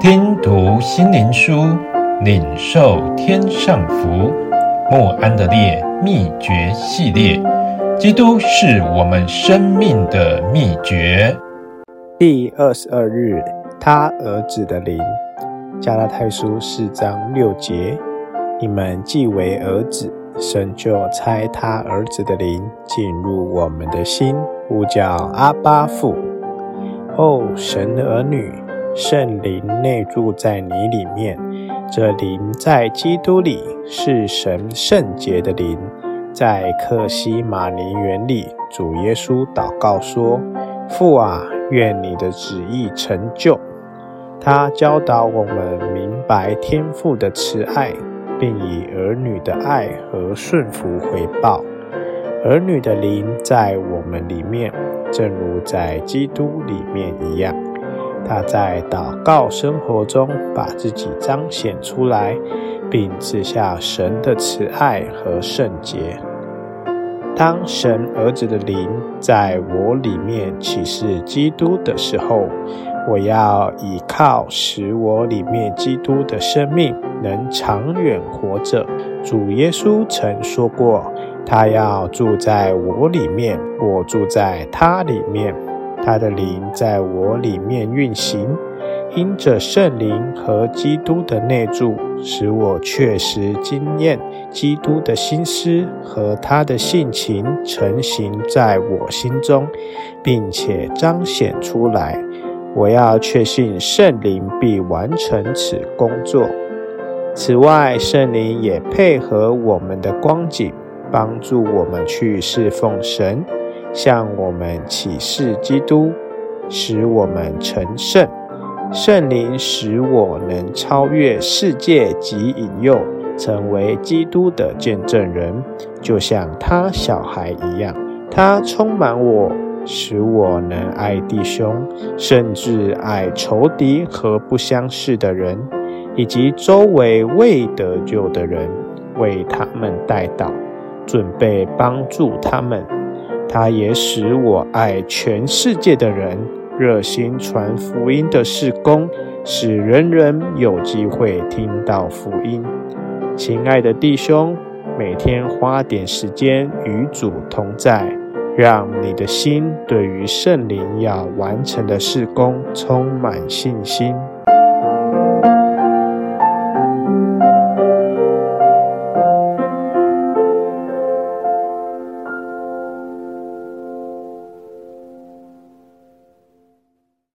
听读心灵书，领受天上福。莫安的烈秘诀系列，基督是我们生命的秘诀。第二十二日，他儿子的灵。加拉太书四章六节：你们既为儿子，神就差他儿子的灵进入我们的心，呼叫阿巴父。哦，神的儿女。圣灵内住在你里面，这灵在基督里是神圣洁的灵。在克西马尼园里，主耶稣祷告说：“父啊，愿你的旨意成就。”他教导我们明白天父的慈爱，并以儿女的爱和顺服回报。儿女的灵在我们里面，正如在基督里面一样。他在祷告生活中把自己彰显出来，并赐下神的慈爱和圣洁。当神儿子的灵在我里面启示基督的时候，我要依靠使我里面基督的生命能长远活着。主耶稣曾说过，他要住在我里面，我住在他里面。他的灵在我里面运行，因着圣灵和基督的内住，使我确实经验基督的心思和他的性情成型在我心中，并且彰显出来。我要确信圣灵必完成此工作。此外，圣灵也配合我们的光景，帮助我们去侍奉神。向我们启示基督，使我们成圣。圣灵使我能超越世界及引诱，成为基督的见证人，就像他小孩一样。他充满我，使我能爱弟兄，甚至爱仇敌和不相识的人，以及周围未得救的人，为他们代祷，准备帮助他们。他也使我爱全世界的人，热心传福音的事工，使人人有机会听到福音。亲爱的弟兄，每天花点时间与主同在，让你的心对于圣灵要完成的事工充满信心。